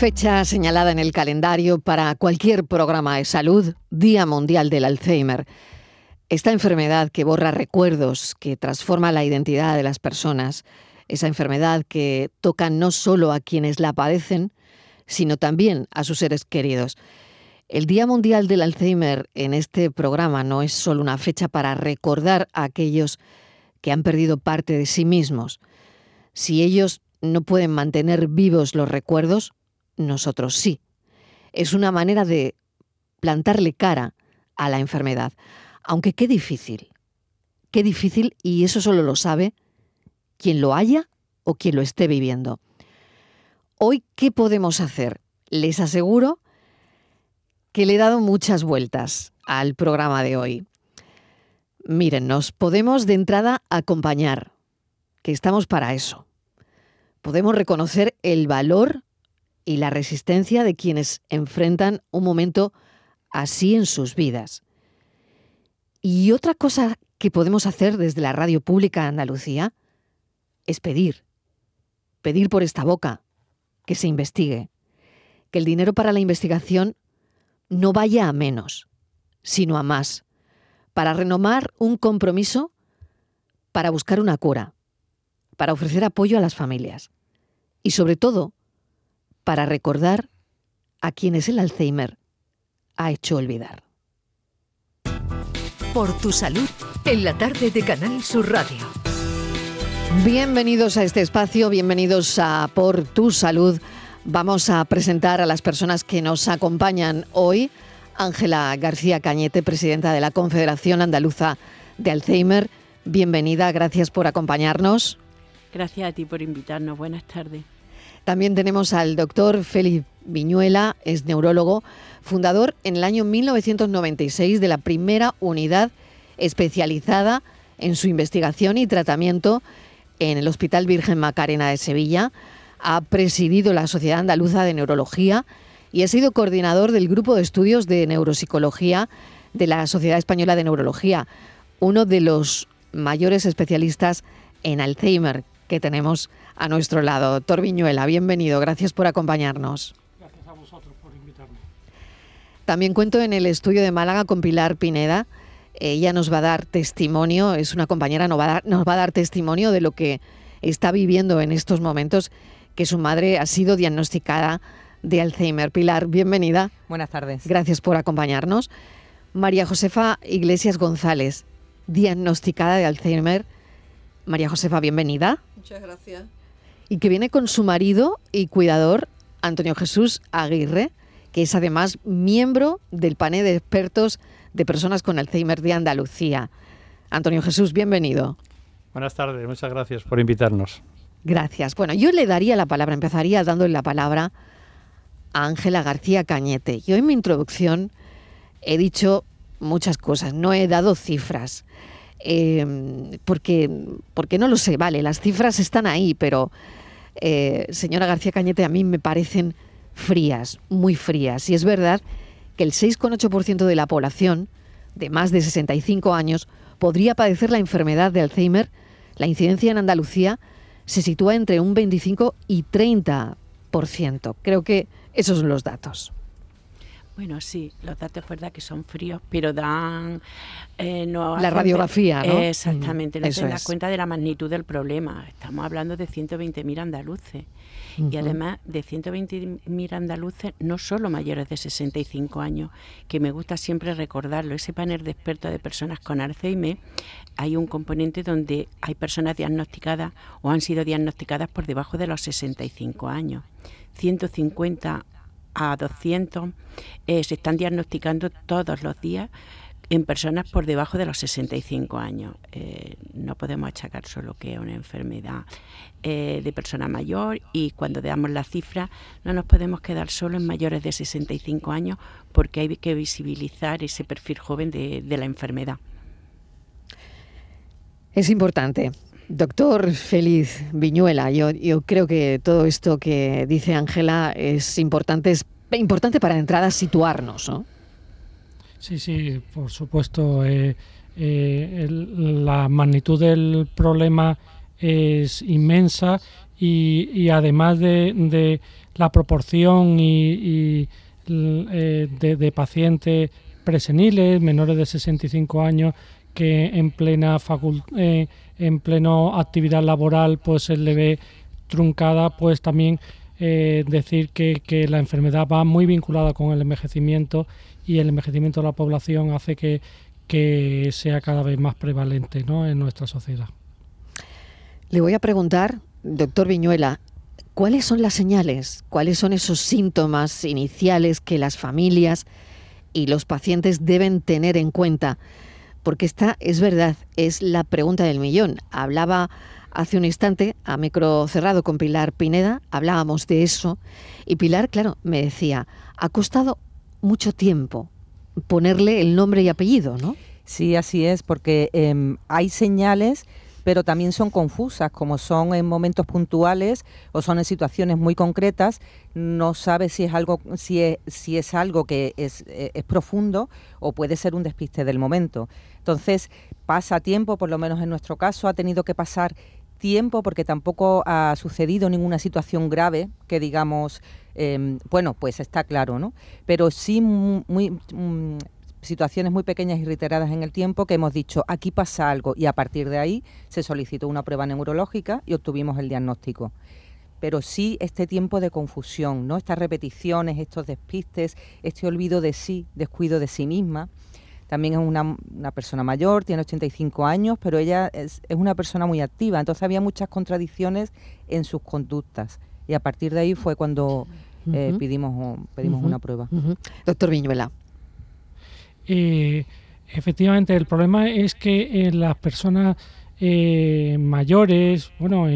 Fecha señalada en el calendario para cualquier programa de salud, Día Mundial del Alzheimer. Esta enfermedad que borra recuerdos, que transforma la identidad de las personas, esa enfermedad que toca no solo a quienes la padecen, sino también a sus seres queridos. El Día Mundial del Alzheimer en este programa no es solo una fecha para recordar a aquellos que han perdido parte de sí mismos. Si ellos no pueden mantener vivos los recuerdos, nosotros sí. Es una manera de plantarle cara a la enfermedad. Aunque qué difícil, qué difícil y eso solo lo sabe quien lo haya o quien lo esté viviendo. Hoy, ¿qué podemos hacer? Les aseguro que le he dado muchas vueltas al programa de hoy. Miren, nos podemos de entrada acompañar, que estamos para eso. Podemos reconocer el valor y la resistencia de quienes enfrentan un momento así en sus vidas. Y otra cosa que podemos hacer desde la radio pública Andalucía es pedir, pedir por esta boca que se investigue, que el dinero para la investigación no vaya a menos, sino a más, para renomar un compromiso, para buscar una cura, para ofrecer apoyo a las familias y sobre todo para recordar a quienes el Alzheimer ha hecho olvidar. Por tu salud, en la tarde de Canal Sur Radio. Bienvenidos a este espacio, bienvenidos a Por tu salud. Vamos a presentar a las personas que nos acompañan hoy. Ángela García Cañete, presidenta de la Confederación Andaluza de Alzheimer. Bienvenida, gracias por acompañarnos. Gracias a ti por invitarnos. Buenas tardes. También tenemos al doctor Félix Viñuela, es neurólogo, fundador en el año 1996 de la primera unidad especializada en su investigación y tratamiento en el Hospital Virgen Macarena de Sevilla. Ha presidido la Sociedad Andaluza de Neurología y ha sido coordinador del Grupo de Estudios de Neuropsicología de la Sociedad Española de Neurología, uno de los mayores especialistas en Alzheimer que tenemos a nuestro lado. Doctor Viñuela, bienvenido, gracias por acompañarnos. Gracias a vosotros por invitarme. También cuento en el estudio de Málaga con Pilar Pineda. Ella nos va a dar testimonio, es una compañera, nos va a dar, nos va a dar testimonio de lo que está viviendo en estos momentos, que su madre ha sido diagnosticada de Alzheimer. Pilar, bienvenida. Buenas tardes. Gracias por acompañarnos. María Josefa Iglesias González, diagnosticada de Alzheimer. María Josefa, bienvenida. Muchas gracias y que viene con su marido y cuidador, Antonio Jesús Aguirre, que es además miembro del panel de expertos de personas con Alzheimer de Andalucía. Antonio Jesús, bienvenido. Buenas tardes, muchas gracias por invitarnos. Gracias. Bueno, yo le daría la palabra, empezaría dándole la palabra a Ángela García Cañete. Yo en mi introducción he dicho muchas cosas, no he dado cifras, eh, porque, porque no lo sé, vale, las cifras están ahí, pero eh, señora García Cañete, a mí me parecen frías, muy frías. Y es verdad que el 6,8% de la población de más de 65 años podría padecer la enfermedad de Alzheimer. La incidencia en Andalucía se sitúa entre un 25 y 30%. Creo que esos son los datos. Bueno, sí, los datos es verdad que son fríos, pero dan... Eh, la radiografía, ¿no? Exactamente, no se da cuenta de la magnitud del problema. Estamos hablando de 120.000 andaluces. Y además de 120.000 andaluces, no solo mayores de 65 años, que me gusta siempre recordarlo, ese panel de expertos de personas con Alzheimer, hay un componente donde hay personas diagnosticadas o han sido diagnosticadas por debajo de los 65 años. 150 a 200 eh, se están diagnosticando todos los días en personas por debajo de los 65 años. Eh, no podemos achacar solo que es una enfermedad eh, de persona mayor y cuando damos la cifra no nos podemos quedar solo en mayores de 65 años porque hay que visibilizar ese perfil joven de, la enfermedad. Es importante. Doctor Feliz Viñuela, yo, creo que todo esto que dice Ángela es importante, es importante para de entrada situarnos, ¿no? Sí, sí, por supuesto. Eh, eh, la magnitud del problema es inmensa y, además de, la proporción y, eh, de, pacientes preseniles, menores de 65 años, que en plena eh, en pleno actividad laboral pues se le ve truncada, pues también eh, decir que, que, la enfermedad va muy vinculada con el envejecimiento y el envejecimiento de la población hace que, que sea cada vez más prevalente ¿no? en nuestra sociedad. Le voy a preguntar, doctor Viñuela, ¿cuáles son las señales, cuáles son esos síntomas iniciales que las familias y los pacientes deben tener en cuenta? Porque esta es verdad, es la pregunta del millón. Hablaba hace un instante a micro cerrado con Pilar Pineda, hablábamos de eso, y Pilar, claro, me decía, ha costado mucho tiempo ponerle el nombre y apellido, ¿no? Sí, así es, porque em, hay señales pero también son confusas, como son en momentos puntuales o son en situaciones muy concretas, no sabe si es algo, si es, si es algo que es, eh, es profundo o puede ser un despiste del momento. Entonces, pasa tiempo, por lo menos en nuestro caso, ha tenido que pasar tiempo porque tampoco ha sucedido ninguna situación grave que digamos, em, bueno, pues está claro, ¿no? Pero sí muy, mm, situaciones muy pequeñas y reiteradas en el tiempo que hemos dicho, aquí pasa algo y a partir de ahí se solicitó una prueba neurológica y obtuvimos el diagnóstico. Pero sí este tiempo de confusión, ¿no? Estas repeticiones, estos despistes, este olvido de sí, descuido de sí misma. También es una, persona mayor, tiene 85 años, pero ella es, una persona muy activa, entonces había muchas contradicciones en sus conductas. Y a partir de ahí fue cuando eh, pedimos, pedimos una prueba. Doctor Viñuela. Eh, efectivamente, el problema es que eh, las personas eh, mayores, bueno,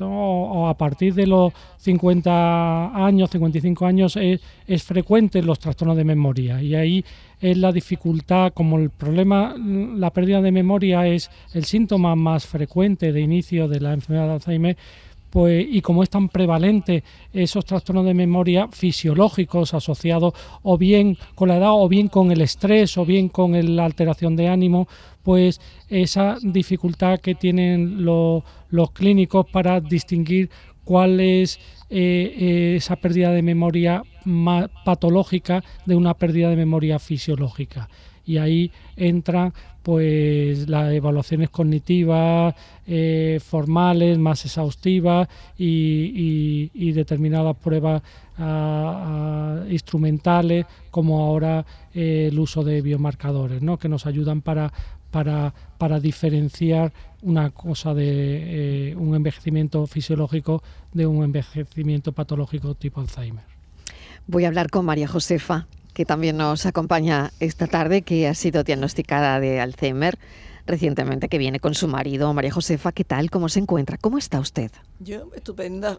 o, a partir de los 50 años, 55 años, es, es frecuente los trastornos de memoria. Y ahí es la dificultad, como el problema, la pérdida de memoria es el síntoma más frecuente de inicio de la enfermedad de Alzheimer, pues, y como es tan prevalente esos trastornos de memoria fisiológicos asociados o bien con la edad o bien con el estrés o bien con la alteración de ánimo, pues esa dificultad que tienen los clínicos para distinguir cuál es eh, eh, esa pérdida de memoria patológica de una pérdida de memoria fisiológica y ahí entran pues las evaluaciones cognitivas eh, formales más exhaustivas y, determinadas pruebas ah, ah, instrumentales como ahora eh, el uso de biomarcadores ¿no? que nos ayudan para, para, diferenciar una cosa de eh, un envejecimiento fisiológico de un envejecimiento patológico tipo Alzheimer. Voy a hablar con María Josefa, que también nos acompaña esta tarde, que ha sido diagnosticada de Alzheimer recientemente, que viene con su marido, María Josefa. ¿Qué tal? ¿Cómo se encuentra? ¿Cómo está usted? Yo, estupenda.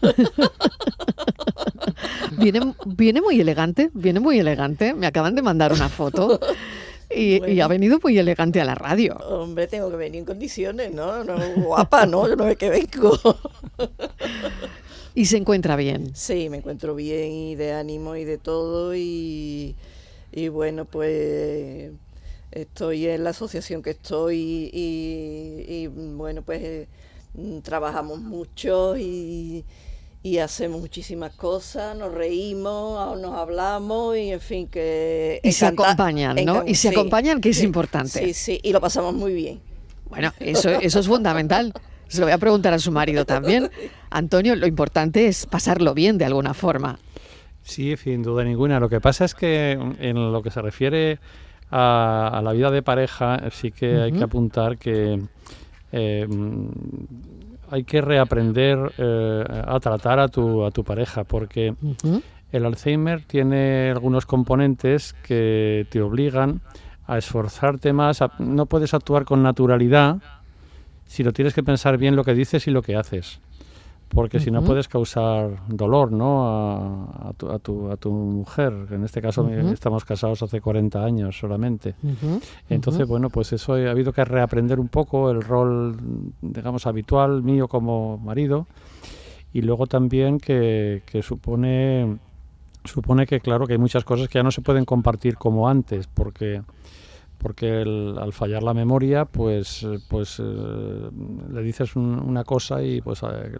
viene, viene muy elegante, viene muy elegante. Me acaban de mandar una foto. Y, ha venido muy elegante a la radio. Hombre, tengo que venir en condiciones, ¿no? no guapa, ¿no? Yo no es que vengo. ¿Y se encuentra bien? Sí, me encuentro bien y de ánimo y de todo y, bueno, pues estoy en la asociación que estoy y, bueno, pues trabajamos mucho y, hacemos muchísimas cosas, nos reímos, nos hablamos y en fin que... Y se acompañan, ¿no? Y se acompañan, que es importante. Sí, sí, y lo pasamos muy bien. Bueno, eso, eso es fundamental. Se lo voy a preguntar a su marido también. Antonio, lo importante es pasarlo bien de alguna forma. Sí, sin duda ninguna. Lo que pasa es que en lo que se refiere a, la vida de pareja, sí que hay que apuntar que eh, hay que reaprender eh, a tratar a tu, a tu pareja, porque el Alzheimer tiene algunos componentes que te obligan a esforzarte más, no puedes actuar con naturalidad, si lo tienes que pensar bien lo que dices y lo que haces. Porque si no puedes causar dolor ¿no? a, tu, a, tu, a tu mujer. En este caso estamos casados hace 40 años solamente. Entonces, bueno, pues eso ha habido que reaprender un poco el rol, digamos, habitual mío como marido. Y luego también que, que supone, supone que, claro, que hay muchas cosas que ya no se pueden compartir como antes. Porque porque al fallar la memoria, pues, pues eh, le dices una cosa y pues eh,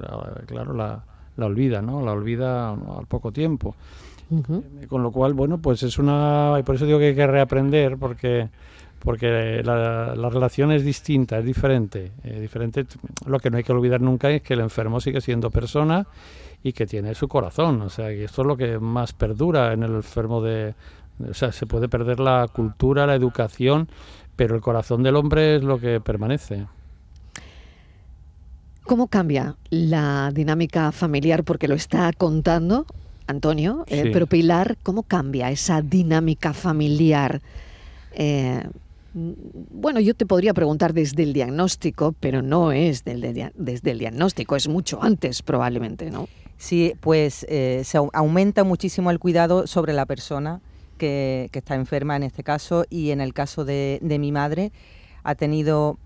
claro, la, la olvida, ¿no? La olvida al poco tiempo. Eh, con lo cual, bueno, pues es una... Y por eso digo que hay que reaprender, porque porque la, relación es distinta, es diferente. Eh, diferente. Lo que no hay que olvidar nunca es que el enfermo sigue siendo persona y que tiene su corazón. O sea, y esto es lo que más perdura en el enfermo de... O sea, se puede perder la cultura, la educación, pero el corazón del hombre es lo que permanece. ¿Cómo cambia la dinámica familiar? Porque lo está contando Antonio, eh, pero Pilar, ¿cómo cambia esa dinámica familiar? Eh, bueno, yo te podría preguntar desde el diagnóstico, pero no es desde el diagnóstico, es mucho antes probablemente, ¿no? Sí, pues eh, se aumenta muchísimo el cuidado sobre la persona que, está enferma en este caso y en el caso de, de mi madre ha tenido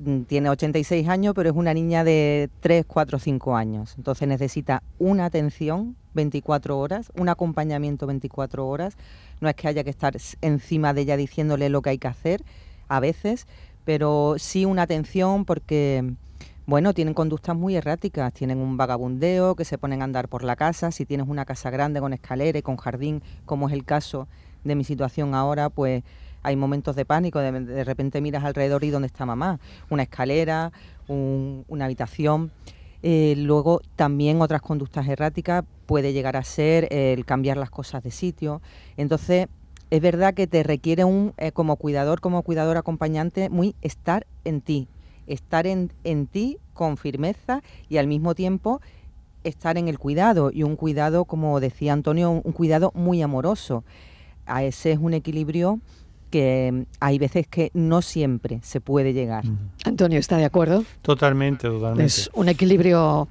mm, tiene 86 años, pero es una niña de 3, 4, 5 años. Entonces necesita una atención 24 horas, un acompañamiento 24 horas. No es que haya que estar encima de ella diciéndole lo que hay que hacer a veces, pero sí una atención porque, bueno, tienen conductas muy erráticas, tienen un vagabundeo, que se ponen a andar por la casa, si tienes una casa grande con escalera y con jardín, como es el caso de mi situación ahora, pues hay momentos de pánico, de, repente miras alrededor y dónde está mamá, una escalera, una habitación. Eh, luego también otras conductas erráticas puede llegar a ser el cambiar las cosas de sitio. Entonces, es verdad que te requiere un, eh, como cuidador, como cuidador acompañante, muy estar en ti, estar en, en ti con firmeza y al mismo tiempo estar en el cuidado y un cuidado, como decía Antonio, un, cuidado muy amoroso. A ese es un equilibrio que hay veces que no siempre se puede llegar. Antonio, ¿está de acuerdo? Totalmente, totalmente. Es un equilibrio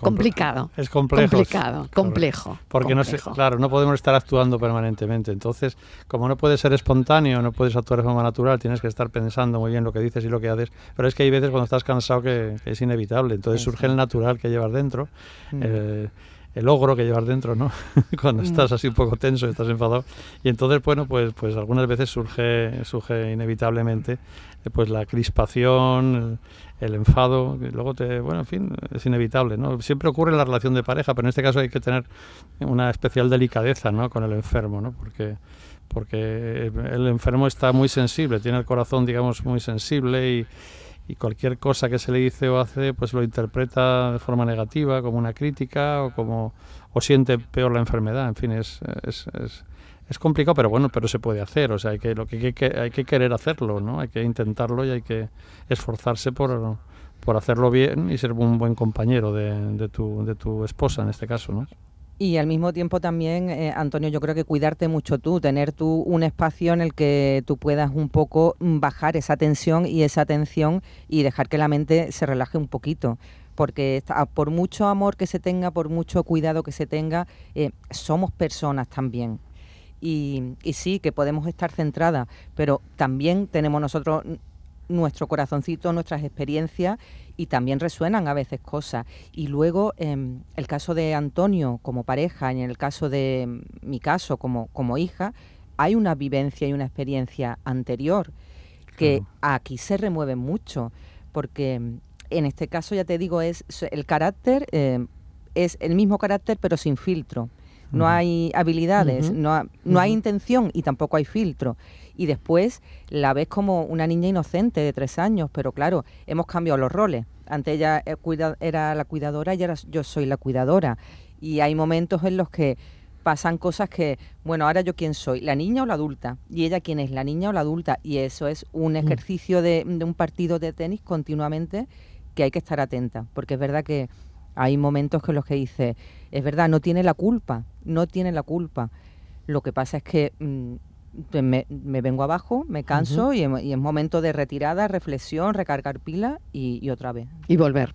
complicado. Es complejo. Complicado, complejo. Porque no claro, no podemos estar actuando permanentemente. Entonces, como no puede ser espontáneo, no puedes actuar de forma natural, tienes que estar pensando muy bien lo que dices y lo que haces. Pero es que hay veces cuando estás cansado que, es inevitable. Entonces surge el natural que llevas dentro. Mm. Eh, el ogro que llevas dentro, ¿no? Cuando mm. estás así un poco tenso, estás enfadado. Y entonces, bueno, pues, pues algunas veces surge, surge inevitablemente eh, pues la crispación, el, enfado, luego te, bueno, en fin, es inevitable, ¿no? Siempre ocurre en la relación de pareja, pero en este caso hay que tener una especial delicadeza, ¿no? Con el enfermo, ¿no? Porque porque el enfermo está muy sensible, tiene el corazón, digamos, muy sensible y, y cualquier cosa que se le dice o hace, pues lo interpreta de forma negativa, como una crítica o como o siente peor la enfermedad. En fin, es, es, es, complicado, pero bueno, pero se puede hacer. O sea, hay que lo que, hay que querer hacerlo, ¿no? Hay que intentarlo y hay que esforzarse por, por hacerlo bien y ser un buen compañero de, de, tu, de tu esposa en este caso, ¿no? Y al mismo tiempo también, eh, Antonio, yo creo que cuidarte mucho tú, tener tú un espacio en el que tú puedas un poco bajar esa tensión y esa atención y dejar que la mente se relaje un poquito. Porque por mucho amor que se tenga, por mucho cuidado que se tenga, eh, somos personas también. Y, y sí, que podemos estar centradas, pero también tenemos nosotros nuestro corazoncito, nuestras experiencias y también resuenan a veces cosas. Y luego, en em, el caso de Antonio como pareja y en el caso de em, mi caso como, como hija, hay una vivencia y una experiencia anterior que aquí se remueve mucho, porque em, en este caso, ya te digo, es el carácter, es el mismo carácter pero sin filtro. No hay habilidades, no, no hay intención y tampoco hay filtro y después la ves como una niña inocente de tres años, pero claro, hemos cambiado los roles. Antes ella eh, era la cuidadora y ahora yo soy la cuidadora. Y hay momentos en los que pasan cosas que, bueno, ahora yo quién soy, la niña o la adulta, y ella quién es, la niña o la adulta, y eso es un mm. ejercicio de, de un partido de tenis continuamente que hay que estar atenta, porque es verdad que hay momentos que los que dice, es verdad, no tiene la culpa, no tiene la culpa. Lo que pasa es que mm, me, vengo abajo, me canso y, es momento de retirada, reflexión, recargar pila y, otra vez. Y volver.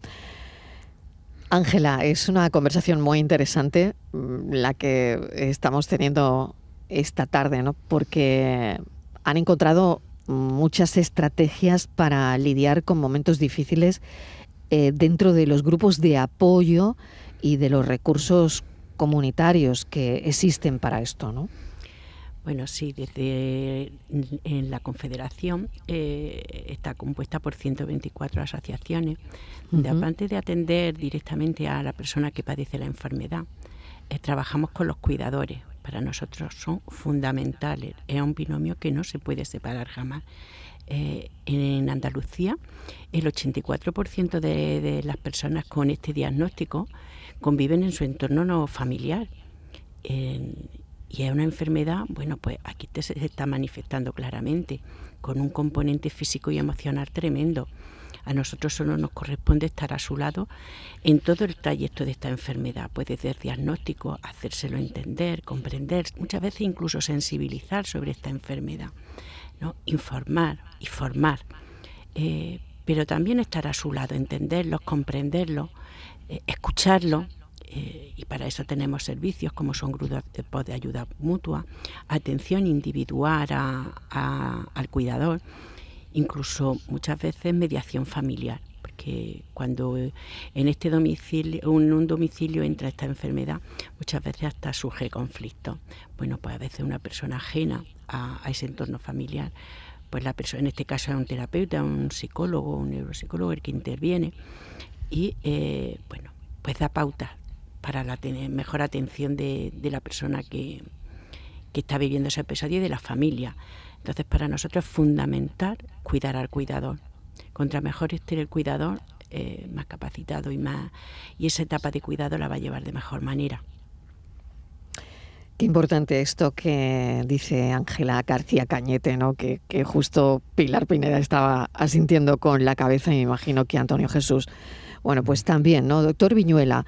Ángela, es una conversación muy interesante mm, la que estamos teniendo esta tarde, ¿no? Porque han encontrado muchas estrategias para lidiar con momentos difíciles eh, dentro de los grupos de apoyo y de los recursos comunitarios que existen para esto, ¿no? Bueno, sí, desde en la Confederación eh, está compuesta por 124 asociaciones, donde aparte de atender directamente a la persona que padece la enfermedad, eh, trabajamos con los cuidadores. Para nosotros son fundamentales, es un binomio que no se puede separar jamás. Eh, en Andalucía, el 84% de, de las personas con este diagnóstico conviven en su entorno no familiar. En, y es una enfermedad, bueno, pues aquí se está manifestando claramente, con un componente físico y emocional tremendo. A nosotros solo nos corresponde estar a su lado en todo el trayecto de esta enfermedad, desde el diagnóstico, hacérselo entender, comprender, muchas veces incluso sensibilizar sobre esta enfermedad, ¿no? informar y formar, eh, pero también estar a su lado, entenderlo, comprenderlo, eh, escucharlo eh, y para eso tenemos servicios como son grupos de ayuda mutua, atención individual al cuidador, incluso muchas veces mediación familiar, porque cuando en este domicilio, en un domicilio entra esta enfermedad, muchas veces hasta surge conflicto. Bueno, pues a veces una persona ajena a, ese entorno familiar, pues la persona, en este caso es un terapeuta, un psicólogo, un neuropsicólogo el que interviene y eh, bueno, pues da pautas para la mejor atención de, la persona que, está viviendo ese episodio y de la familia. Entonces, para nosotros es fundamental cuidar al cuidador. Contra mejor esté el cuidador, eh, más capacitado y más y esa etapa de cuidado la va a llevar de mejor manera. Qué importante esto que dice Ángela García Cañete, ¿no? Que, que, justo Pilar Pineda estaba asintiendo con la cabeza y me imagino que Antonio Jesús. Bueno, pues también, ¿no? Doctor Viñuela,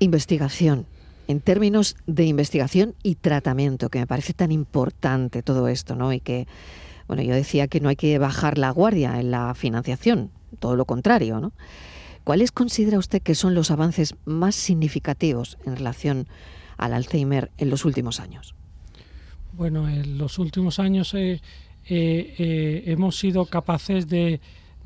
investigación, en términos de investigación y tratamiento, que me parece tan importante todo esto, ¿no? Y que, bueno, yo decía que no hay que bajar la guardia en la financiación, todo lo contrario, ¿no? ¿Cuáles considera usted que son los avances más significativos en relación al Alzheimer en los últimos años? Bueno, en los últimos años eh, eh, eh, hemos sido capaces de,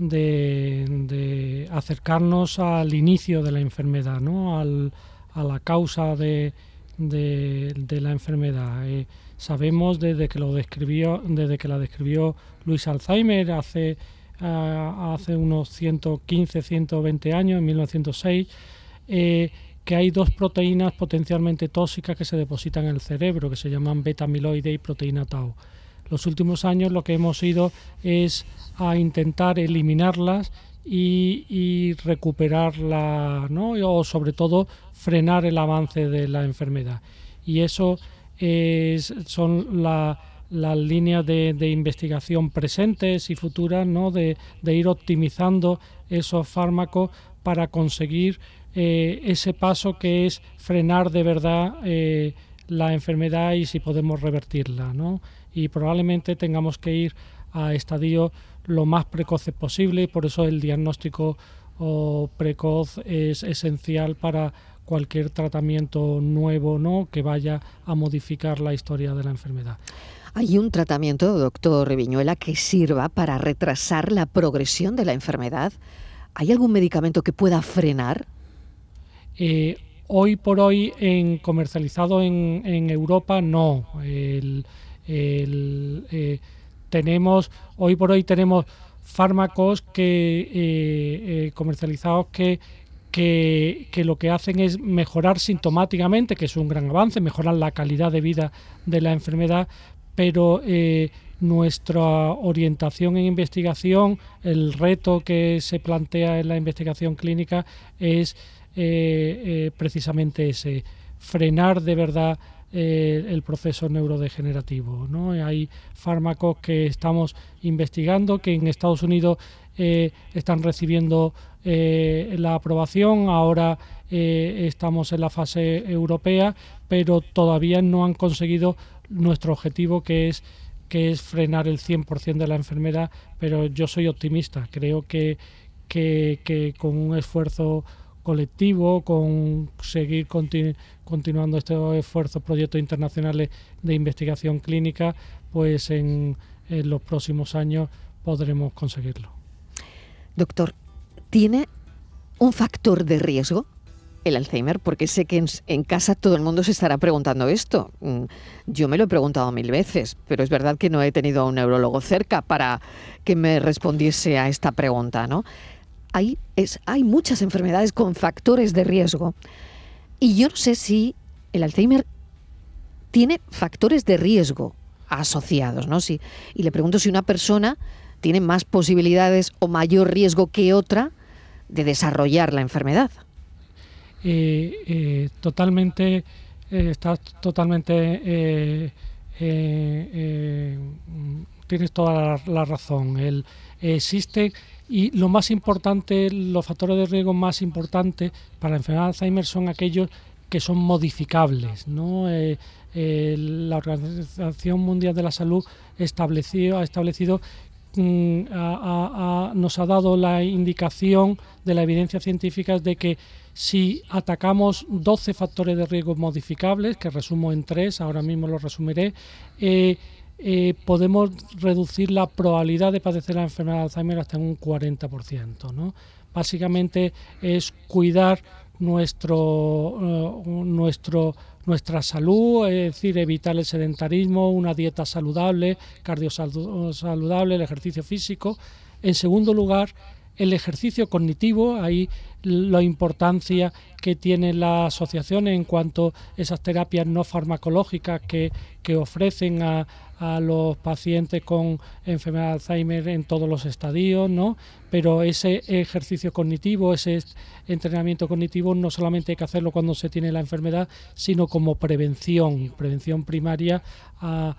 de, acercarnos al inicio de la enfermedad, ¿no? Al, a la causa de, de, la enfermedad. Eh, sabemos desde que lo describió, desde que la describió Luis Alzheimer hace, ah, hace unos 115, 120 años, en 1906, eh, que hay dos proteínas potencialmente tóxicas que se depositan en el cerebro, que se llaman beta-amiloide y proteína tau. Los últimos años lo que hemos ido es a intentar eliminarlas y, recuperarla, ¿no? o sobre todo frenar el avance de la enfermedad. Y eso es, son las líneas de, investigación presentes y futuras, ¿no? de, ir optimizando esos fármacos para conseguir eh, ese paso que es frenar de verdad eh, la enfermedad y si podemos revertirla. ¿no? Y probablemente tengamos que ir a estadios lo más precoces posible y por eso el diagnóstico precoz es esencial para cualquier tratamiento nuevo ¿no? que vaya a modificar la historia de la enfermedad. ¿Hay un tratamiento, doctor Viñuela, que sirva para retrasar la progresión de la enfermedad? ¿Hay algún medicamento que pueda frenar? Eh, hoy por hoy, en comercializado en, Europa, no. El, eh, tenemos, hoy por hoy tenemos fármacos que eh, eh, comercializados que, que, lo que hacen es mejorar sintomáticamente, que es un gran avance, mejorar la calidad de vida de la enfermedad, pero nuestra orientación en investigación, el reto que se plantea en la investigación clínica es precisamente ese, frenar de verdad eh, el proceso neurodegenerativo. ¿no? Hay fármacos que estamos investigando que en Estados Unidos eh, están recibiendo eh, la aprobación, ahora estamos en la fase europea, pero todavía no han conseguido nuestro objetivo que es que es frenar el 100% de la enfermedad, pero yo soy optimista, creo que, que, que con un esfuerzo colectivo, con seguir continuando estos esfuerzos, proyectos internacionales de investigación clínica, pues en, los próximos años podremos conseguirlo. Doctor, ¿tiene un factor de riesgo el Alzheimer? Porque sé que en, casa todo el mundo se estará preguntando esto. Mm, yo me lo he preguntado mil veces, pero es verdad que no he tenido a un neurólogo cerca para que me respondiese a esta pregunta, ¿no? Hay, es, hay muchas enfermedades con factores de riesgo y yo no sé si el Alzheimer tiene factores de riesgo asociados, ¿no? Si, y le pregunto si una persona tiene más posibilidades o mayor riesgo que otra de desarrollar la enfermedad. Eh, eh, totalmente, eh, estás totalmente, tienes toda la, razón. El, existe y lo más importante, los factores de riesgo más importantes para la enfermedad de Alzheimer son aquellos que son modificables. ¿no? la Organización Mundial de la Salud estableció, ha establecido Mm, nos ha dado la indicación de la evidencia científica de que si atacamos 12 factores de riesgo modificables, que resumo en tres, ahora mismo lo resumiré, eh, eh, podemos reducir la probabilidad de padecer la enfermedad de Alzheimer hasta un 40%. ¿no? Básicamente es cuidar nuestro, uh, nuestro nuestra salud, es decir, evitar el sedentarismo, una dieta saludable, saludable, el ejercicio físico. En segundo lugar, el ejercicio cognitivo, ahí la importancia que tiene la asociación en cuanto a esas terapias no farmacológicas que, que ofrecen a, a los pacientes con enfermedad de Alzheimer en todos los estadios, ¿no? Pero ese ejercicio cognitivo, ese entrenamiento cognitivo no solamente hay que hacerlo cuando se tiene la enfermedad, sino como prevención, prevención primaria a,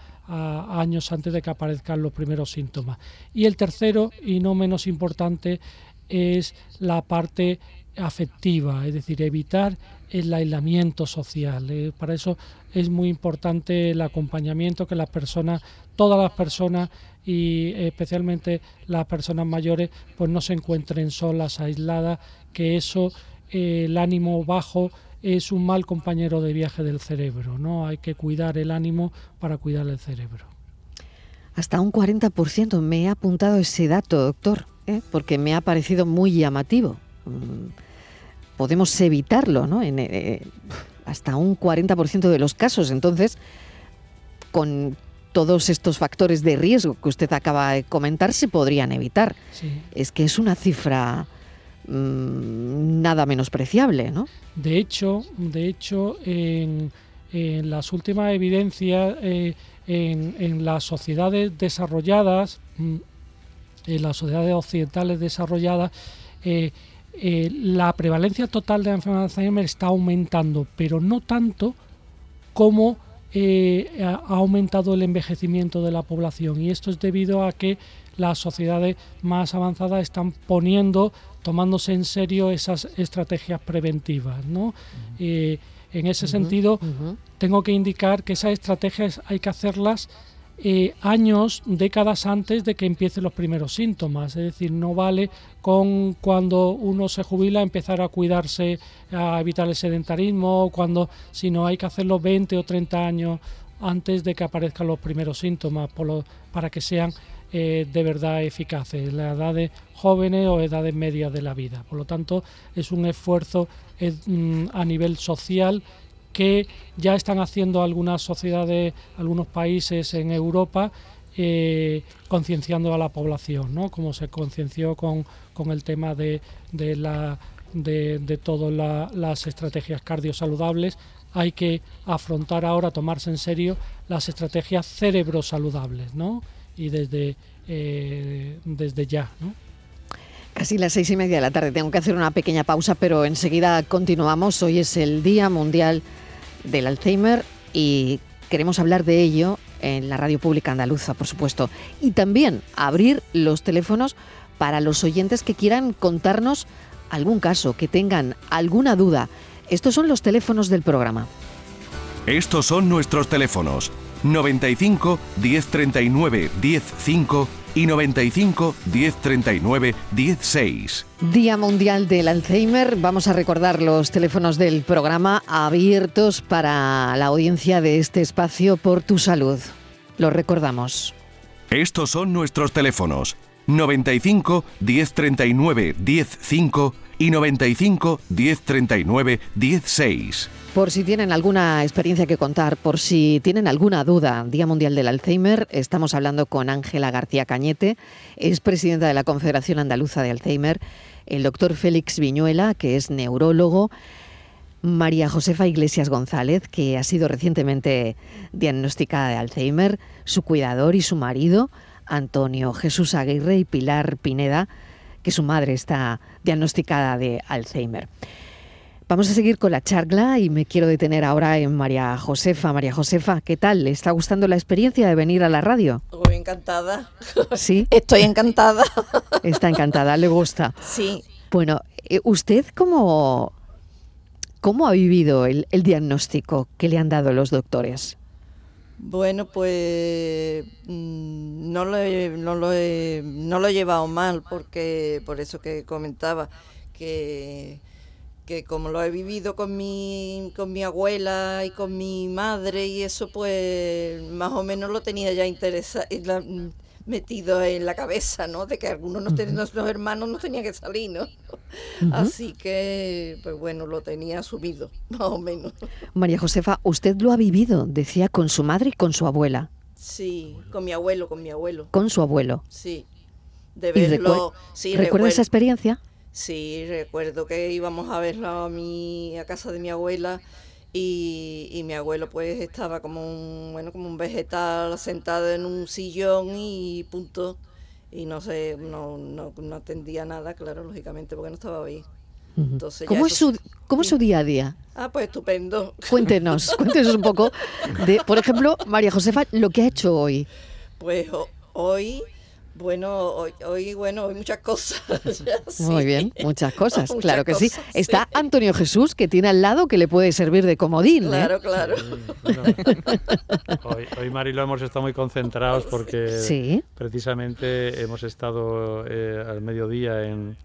años antes de que aparezcan los primeros síntomas. Y el tercero, y no menos importante, es la parte afectiva, es decir, evitar el aislamiento social. Eh, para eso es muy importante el acompañamiento que las personas, todas las personas y especialmente las personas mayores, pues no se encuentren solas, aisladas, que eso, eh, el ánimo bajo es un mal compañero de viaje del cerebro, ¿no? Hay que cuidar el ánimo para cuidar el cerebro. Hasta un 40% me ha apuntado ese dato, doctor, ¿eh? porque me ha parecido muy llamativo. Mm, podemos evitarlo, ¿no? En, eh, hasta un 40% de los casos. Entonces, con todos estos factores de riesgo que usted acaba de comentar se podrían evitar. Es que es una cifra mm, nada menospreciable, ¿no? De hecho, de hecho, en, las últimas evidencias, eh, en, las sociedades desarrolladas, mm, en las sociedades occidentales desarrolladas, eh, eh, la prevalencia total de la enfermedad de Alzheimer está aumentando, pero no tanto como eh, ha aumentado el envejecimiento de la población. Y esto es debido a que las sociedades más avanzadas están poniendo, tomándose en serio esas estrategias preventivas. ¿no? Eh, en ese sentido, tengo que indicar que esas estrategias hay que hacerlas eh, años, décadas antes de que empiecen los primeros síntomas. Es decir, no vale con cuando uno se jubila empezar a cuidarse, a evitar el sedentarismo, cuando, sino hay que hacerlo 20 o 30 años antes de que aparezcan los primeros síntomas para que sean eh, de verdad eficaces, en las edades jóvenes o edades medias de la vida. Por lo tanto, es un esfuerzo mm, a nivel social que ya están haciendo algunas sociedades, algunos países en Europa, eh, concienciando a la población, ¿no? como se concienció con, el tema de, de, la, de, todas las estrategias cardiosaludables. Hay que afrontar ahora, tomarse en serio las estrategias cerebrosaludables, ¿no? y desde, eh, desde ya. ¿no? Casi las seis y media de la tarde. Tengo que hacer una pequeña pausa, pero enseguida continuamos. Hoy es el Día Mundial del Alzheimer y queremos hablar de ello en la radio pública andaluza, por supuesto. Y también abrir los teléfonos para los oyentes que quieran contarnos algún caso, que tengan alguna duda. Estos son los teléfonos del programa. Estos son nuestros teléfonos. 95 1039 105 y 95 1039 16. Día Mundial del Alzheimer. Vamos a recordar los teléfonos del programa abiertos para la audiencia de este espacio por tu salud. Los recordamos. Estos son nuestros teléfonos. 95 1039 105 y 95 1039 16. Por si tienen alguna experiencia que contar, por si tienen alguna duda, Día Mundial del Alzheimer, estamos hablando con Ángela García Cañete, es presidenta de la Confederación Andaluza de Alzheimer, el doctor Félix Viñuela, que es neurólogo, María Josefa Iglesias González, que ha sido recientemente diagnosticada de Alzheimer, su cuidador y su marido, Antonio Jesús Aguirre y Pilar Pineda, que su madre está diagnosticada de Alzheimer. Vamos a seguir con la charla y me quiero detener ahora en María Josefa. María Josefa, ¿qué tal? ¿Le está gustando la experiencia de venir a la radio? Muy encantada. Sí. Estoy encantada. Está encantada, le gusta. Sí. Bueno, eh, ¿usted cómo, cómo ha vivido el, el diagnóstico que le han dado los doctores? Bueno, pues mm, no lo, he, no, lo he, no lo he llevado mal, porque por eso que comentaba que que como lo he vivido con mi, con mi abuela y con mi madre y eso, pues más o menos lo tenía ya interesa, metido en la cabeza, ¿no? De que algunos de nuestros hermanos no tenían que salir, ¿no? Así que, pues bueno, lo tenía asumido, más o menos. María Josefa, usted lo ha vivido, decía, con su madre y con su abuela. Sí, con mi abuelo, con mi abuelo. Con su abuelo. Sí. De verlo. sí, ¿Recuerda esa experiencia? Sí, recuerdo que íbamos a verlo a mi a casa de mi abuela y, y, mi abuelo pues estaba como un bueno como un vegetal sentado en un sillón y punto y no sé no, no, no atendía nada claro lógicamente porque no estaba bien Entonces, ¿Cómo, es su, ¿Cómo es su día a día? Ah, pues estupendo. Cuéntenos, cuéntenos un poco de, por ejemplo, María Josefa, lo que ha hecho hoy. Pues hoy bueno, hoy, hoy, bueno, hay muchas cosas. Muy bien, muchas cosas, claro que sí. Está Antonio Jesús, que tiene al lado que le puede servir de comodín. ¿eh? Claro, claro. hoy, hoy, Marilo, hemos estado muy concentrados porque precisamente hemos estado eh, al mediodía en,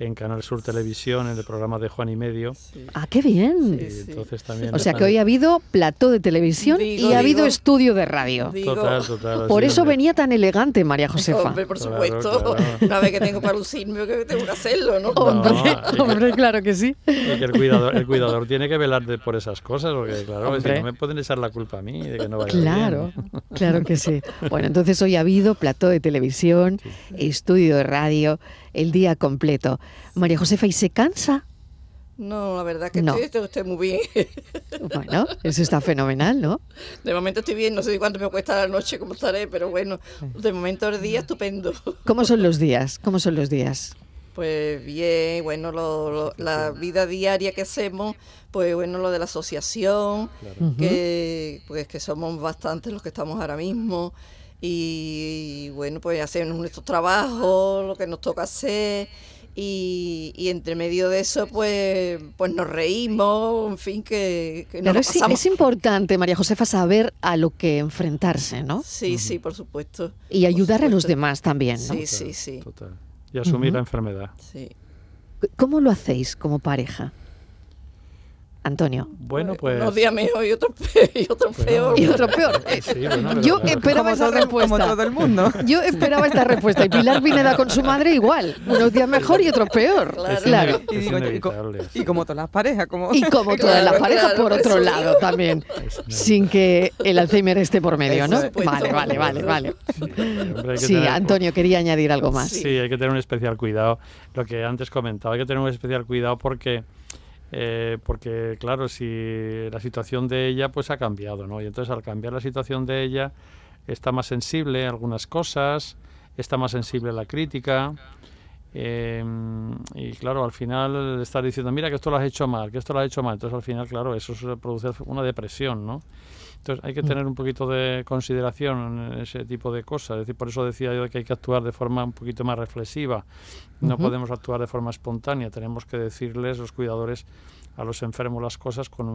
en Canal Sur Televisión, en el programa de Juan y Medio. Ah, qué bien. entonces también o sea que hoy ha habido plató de televisión y ha habido estudio de radio. Total, total. Por eso venía tan elegante María Josefa. Hombre, por supuesto. Una vez que tengo para lucirme, que tengo que hacerlo, ¿no? hombre, claro que sí. Y que el cuidador, el cuidador tiene que velar de, por esas cosas, porque claro, no me pueden echar la culpa a mí de que no vaya Claro, claro que sí. Bueno, entonces hoy ha habido plató de televisión, estudio de radio, el día completo. María Josefa, ¿y se cansa? No, la verdad que no. estoy, muy bien. Bueno, eso está fenomenal, ¿no? De momento estoy bien, no sé cuánto me cuesta la noche, cómo estaré, pero bueno, de momento el día estupendo. ¿Cómo son los días? ¿Cómo son los días? Pues bien, bueno, lo, la vida diaria que hacemos, pues bueno, lo de la asociación, que pues que somos bastantes los que estamos ahora mismo, y bueno, pues hacemos nuestro trabajo, lo que nos toca hacer y, y, entre medio de eso pues pues nos reímos, en fin, que, que es, es, importante, María Josefa, saber a lo que enfrentarse, ¿no? Sí, sí, por supuesto. Y ayudar a los demás también, ¿no? Sí, sí, sí. Total. Y asumir la enfermedad. Sí. ¿Cómo lo hacéis como pareja? Antonio. Bueno, pues. Unos días mejor y otros peor. Y otro peor. Yo esperaba esa respuesta. Como todo el mundo. Yo esperaba esta respuesta. Y Pilar Pineda con su madre igual. Unos días mejor y otros peor. Claro. Y, como todas las parejas. Como... Y como todas las parejas, por otro lado también. Sin que el Alzheimer esté por medio, ¿no? Vale, vale, vale, vale. Sí, Antonio, quería añadir algo más. Sí, hay que tener un especial cuidado. Lo que antes comentaba, hay que tener un especial cuidado porque eh, porque claro, si la situación de ella pues ha cambiado, ¿no? Y entonces al cambiar la situación de ella está más sensible a algunas cosas, está más sensible a la crítica. Eh, y claro, al final estar diciendo, mira que esto lo has hecho mal, que esto lo has hecho mal, entonces al final, claro, eso produce una depresión, ¿no? Entonces hay que mm. tener un poquito de consideración en ese tipo de cosas. Es decir, por eso decía yo que hay que actuar de forma un poquito más reflexiva. No podemos actuar de forma espontánea. Tenemos que decirles, los cuidadores, a los enfermos las cosas con,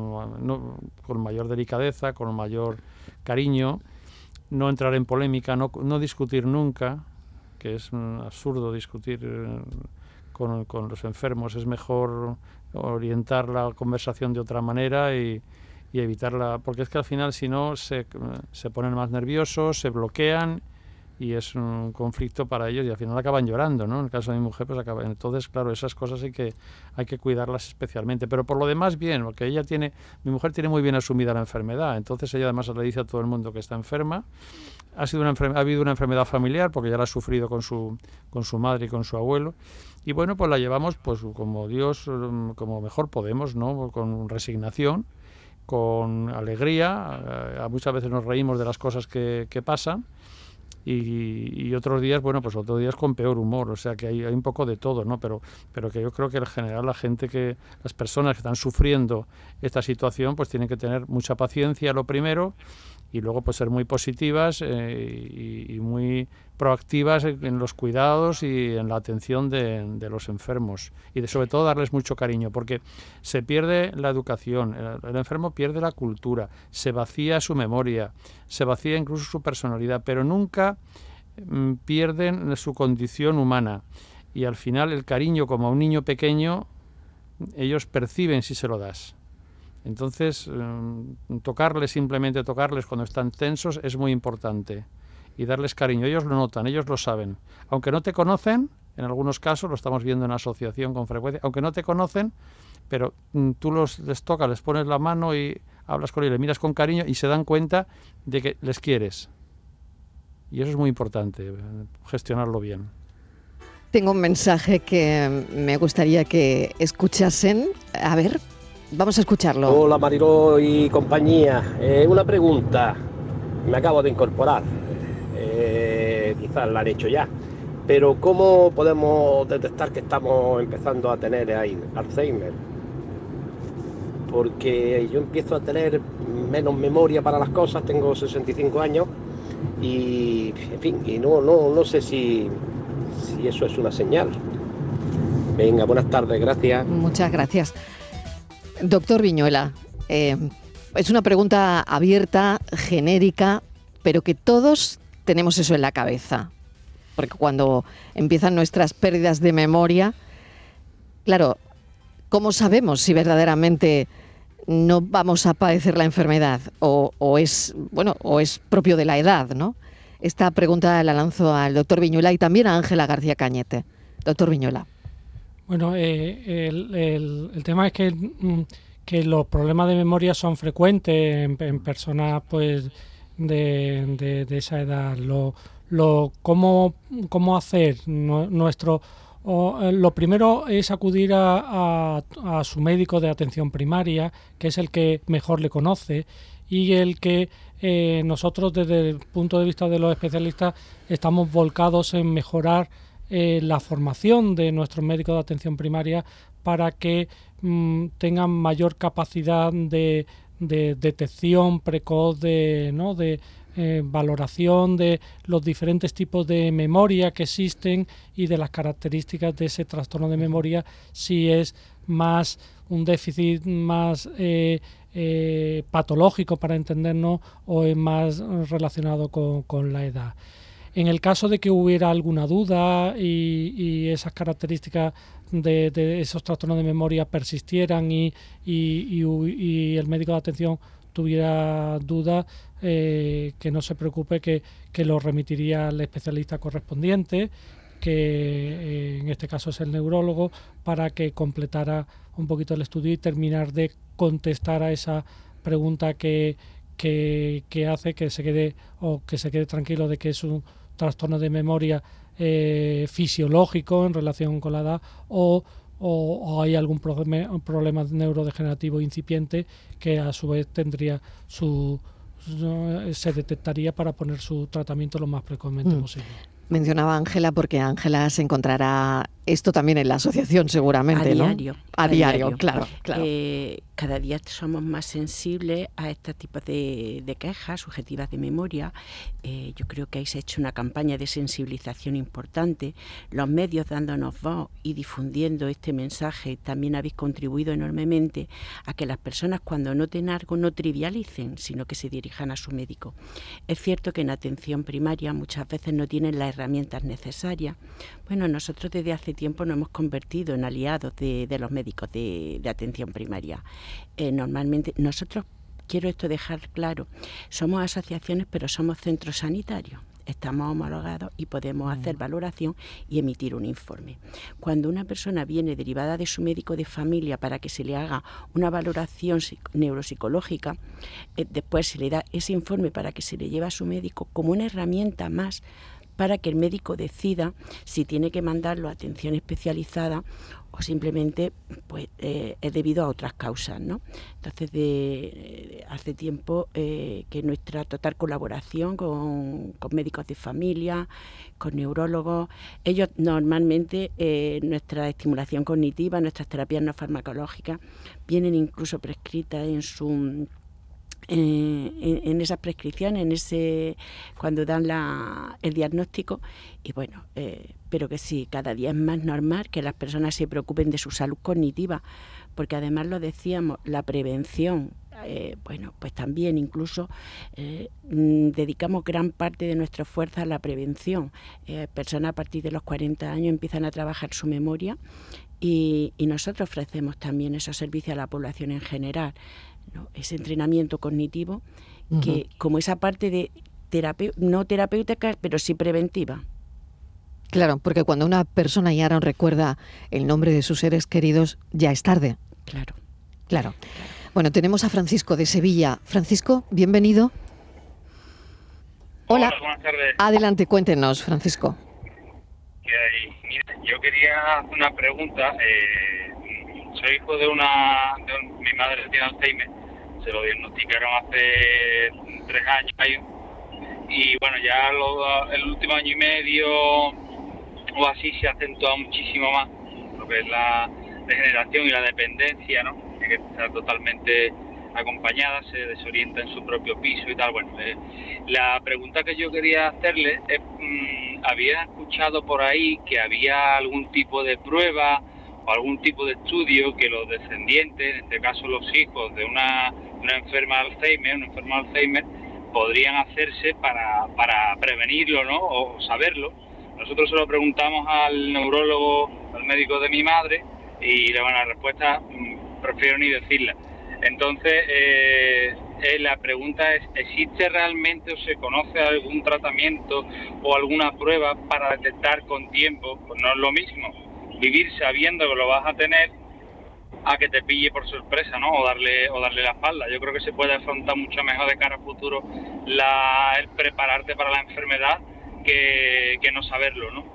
con mayor delicadeza, con mayor cariño. No entrar en polémica, no, no discutir nunca, que es absurdo discutir eh, con, con los enfermos. Es mejor orientar la conversación de otra manera y y evitarla, porque es que al final si no se, se ponen más nerviosos, se bloquean y es un conflicto para ellos y al final acaban llorando, ¿no? En el caso de mi mujer, pues acaba. Entonces, claro, esas cosas hay que, hay que cuidarlas especialmente. Pero por lo demás, bien, porque ella tiene, mi mujer tiene muy bien asumida la enfermedad, entonces ella además le dice a todo el mundo que está enferma. Ha, sido una ha habido una enfermedad familiar porque ya la ha sufrido con su, con su madre y con su abuelo. Y bueno, pues la llevamos pues como Dios, como mejor podemos, ¿no? Con resignación con alegría, a muchas veces nos reímos de las cosas que, que pasan y, otros días, bueno, pues otros días con peor humor, o sea que hay, hay, un poco de todo, ¿no? Pero, pero que yo creo que en general la gente que, las personas que están sufriendo esta situación, pues tienen que tener mucha paciencia, lo primero, y luego pues ser muy positivas eh, y, muy proactivas en los cuidados y en la atención de, los enfermos. Y de sobre todo darles mucho cariño porque se pierde la educación el, enfermo pierde la cultura se vacía su memoria se vacía incluso su personalidad pero nunca mm, pierden su condición humana. Y al final el cariño como a un niño pequeño ellos perciben si se lo das entonces, em, tocarles, simplemente tocarles cuando están tensos es muy importante y darles cariño. Ellos lo notan, ellos lo saben. Aunque no te conocen, en algunos casos, lo estamos viendo en asociación con frecuencia, aunque no te conocen, pero mm, tú los, les tocas, les pones la mano y hablas con ellos, les miras con cariño y se dan cuenta de que les quieres. Y eso es muy importante, eh, gestionarlo bien. Tengo un mensaje que me gustaría que escuchasen. A ver, Vamos a escucharlo. Hola Mariló y compañía. Eh, una pregunta. Me acabo de incorporar. Eh, quizás la han hecho ya. Pero ¿cómo podemos detectar que estamos empezando a tener Alzheimer? Porque yo empiezo a tener menos memoria para las cosas, tengo 65 años y, en fin, y no, no, no sé si, si eso es una señal. Venga, buenas tardes, gracias. Muchas gracias. Doctor Viñuela, eh, es una pregunta abierta, genérica, pero que todos tenemos eso en la cabeza. Porque cuando empiezan nuestras pérdidas de memoria, claro, ¿cómo sabemos si verdaderamente no vamos a padecer la enfermedad o, es bueno o es propio de la edad, ¿no? Esta pregunta la lanzo al doctor Viñuela y también a Ángela García Cañete. Doctor Viñuela. Bueno, eh, el, tema es que, mm, que, los problemas de memoria son frecuentes en, personas pues de, esa edad. Lo, lo, ¿cómo, ¿Cómo hacer nuestro... Eh, lo primero es acudir a, a, su médico de atención primaria, que es el que mejor le conoce y el que eh, nosotros desde el punto de vista de los especialistas estamos volcados en mejorar eh, la formación de nuestros médicos de atención primaria para que mm, tengan mayor capacidad de, detección precoz, de, ¿no? de eh, valoración de los diferentes tipos de memoria que existen y de las características de ese trastorno de memoria, si es más un déficit más eh, patológico para entendernos o es más relacionado con la edad. En el caso de que hubiera alguna duda y, esas características de, esos trastornos de memoria persistieran y, el médico de atención tuviera dudas, eh, que no se preocupe, que, lo remitiría al especialista correspondiente, que eh, en este caso es el neurólogo, para que completara un poquito el estudio y terminar de contestar a esa pregunta que, que hace que se quede o que se quede tranquilo de que es un trastorno de memoria eh, fisiológico en relación con la edad o, hay algún problema, neurodegenerativo incipiente que a su vez tendría su, se detectaría para poner su tratamiento lo más precozmente mm. posible. Mencionaba Ángela porque Ángela se encontrará esto también en la asociación seguramente, a Diario, a, diario, claro, claro. Eh, cada día somos más sensibles a este tipo de, quejas subjetivas de memoria. Eh, yo creo que habéis hecho una campaña de sensibilización importante. Los medios dándonos voz y difundiendo este mensaje también habéis contribuido enormemente a que las personas cuando noten algo no trivialicen, sino que se dirijan a su médico. Es cierto que en atención primaria muchas veces no tienen las herramientas necesarias. Bueno, nosotros desde hace tiempo nos hemos convertido en aliados de, los médicos de atención primaria. Eh, normalmente nosotros quiero esto dejar claro, somos asociaciones pero somos centros sanitarios. estamos homologados y podemos hacer valoración y emitir un informe. Cuando una persona viene derivada de su médico de familia para que se le haga una valoración neuropsicológica, eh, después se le da ese informe para que se le lleve a su médico como una herramienta más para que el médico decida si tiene que mandarlo a atención especializada o simplemente pues eh, es debido a otras causas, ¿no? Entonces, de, hace tiempo eh, que nuestra total colaboración con, médicos de familia, con neurólogos, ellos normalmente eh, nuestra estimulación cognitiva, nuestras terapias no farmacológicas vienen incluso prescritas en su eh, en, esas prescripciones, en ese cuando dan la, el diagnóstico y bueno, eh, pero que sí, cada día es más normal que las personas se preocupen de su salud cognitiva, porque además lo decíamos, la prevención, eh, bueno, pues también incluso mm, dedicamos gran parte de nuestra fuerza a la prevención. personas a partir de los 40 años empiezan a trabajar su memoria y nosotros ofrecemos también esos servicios a la población en general ese entrenamiento cognitivo, que como esa parte de no terapéutica, pero sí preventiva. Claro, porque cuando una persona ya no recuerda el nombre de sus seres queridos, ya es tarde. Claro. Claro. Bueno, tenemos a Francisco de Sevilla. Francisco, bienvenido. Hola. buenas tardes. Adelante, cuéntenos, Francisco. yo quería hacer una pregunta. Eh, soy hijo de una... mi madre tiene Alzheimer se lo diagnosticaron hace tres años y bueno, ya el último año y medio o así se ha acentuado muchísimo más lo que es la degeneración y la dependencia, ¿no? Que está totalmente acompañada, se desorienta en su propio piso y tal. Bueno, eh, la pregunta que yo quería hacerle es, mm, ¿había escuchado por ahí que había algún tipo de prueba o algún tipo de estudio que los descendientes, en este caso los hijos de una una enferma de Alzheimer, una enferma de Alzheimer, podrían hacerse para, para prevenirlo, ¿no? O saberlo. Nosotros se lo preguntamos al neurólogo, al médico de mi madre, y la buena respuesta mm, prefiero ni decirla. Entonces, eh, eh, la pregunta es, ¿existe realmente o se conoce algún tratamiento o alguna prueba para detectar con tiempo? Pues no es lo mismo vivir sabiendo que lo vas a tener a que te pille por sorpresa, ¿no? O darle, o darle la espalda. Yo creo que se puede afrontar mucho mejor de cara a futuro la, el prepararte para la enfermedad que, no saberlo, ¿no?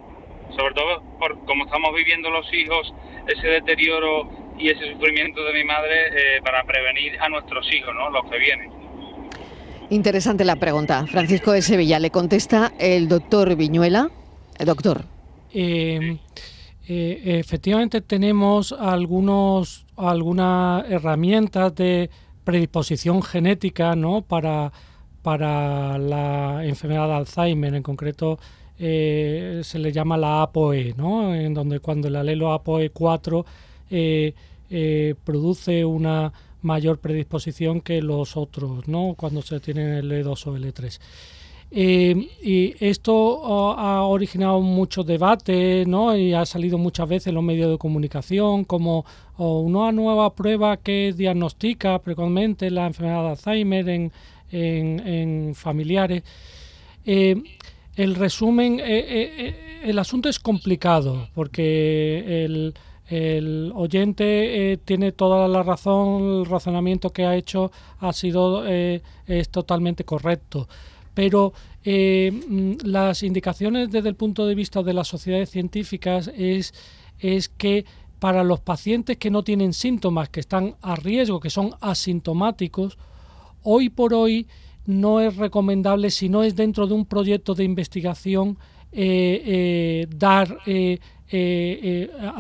Sobre todo por como estamos viviendo los hijos, ese deterioro y ese sufrimiento de mi madre eh, para prevenir a nuestros hijos, ¿no? Los que vienen. Interesante la pregunta. Francisco de Sevilla le contesta el doctor Viñuela. El doctor. Eh, eh, efectivamente tenemos algunos, algunas herramientas de predisposición genética ¿no? para, para la enfermedad de Alzheimer, en concreto eh, se le llama la APOE, ¿no? en donde cuando el alelo APOE4 eh, produce una mayor predisposición que los otros, ¿no? cuando se tiene L2 o L3. Eh, y esto oh, ha originado mucho debate ¿no? y ha salido muchas veces en los medios de comunicación como oh, una nueva prueba que diagnostica precozmente la enfermedad de Alzheimer en, en, familiares. Eh, el resumen, eh, el asunto es complicado porque el, el oyente tiene toda la razón, el razonamiento que ha hecho ha sido es totalmente correcto pero eh, mm, las indicaciones desde el punto de vista de las sociedades científicas es, es que para los pacientes que no tienen síntomas, que están a riesgo, que son asintomáticos, hoy por hoy no es recomendable, si no es dentro de un proyecto de investigación, eh, eh, dar,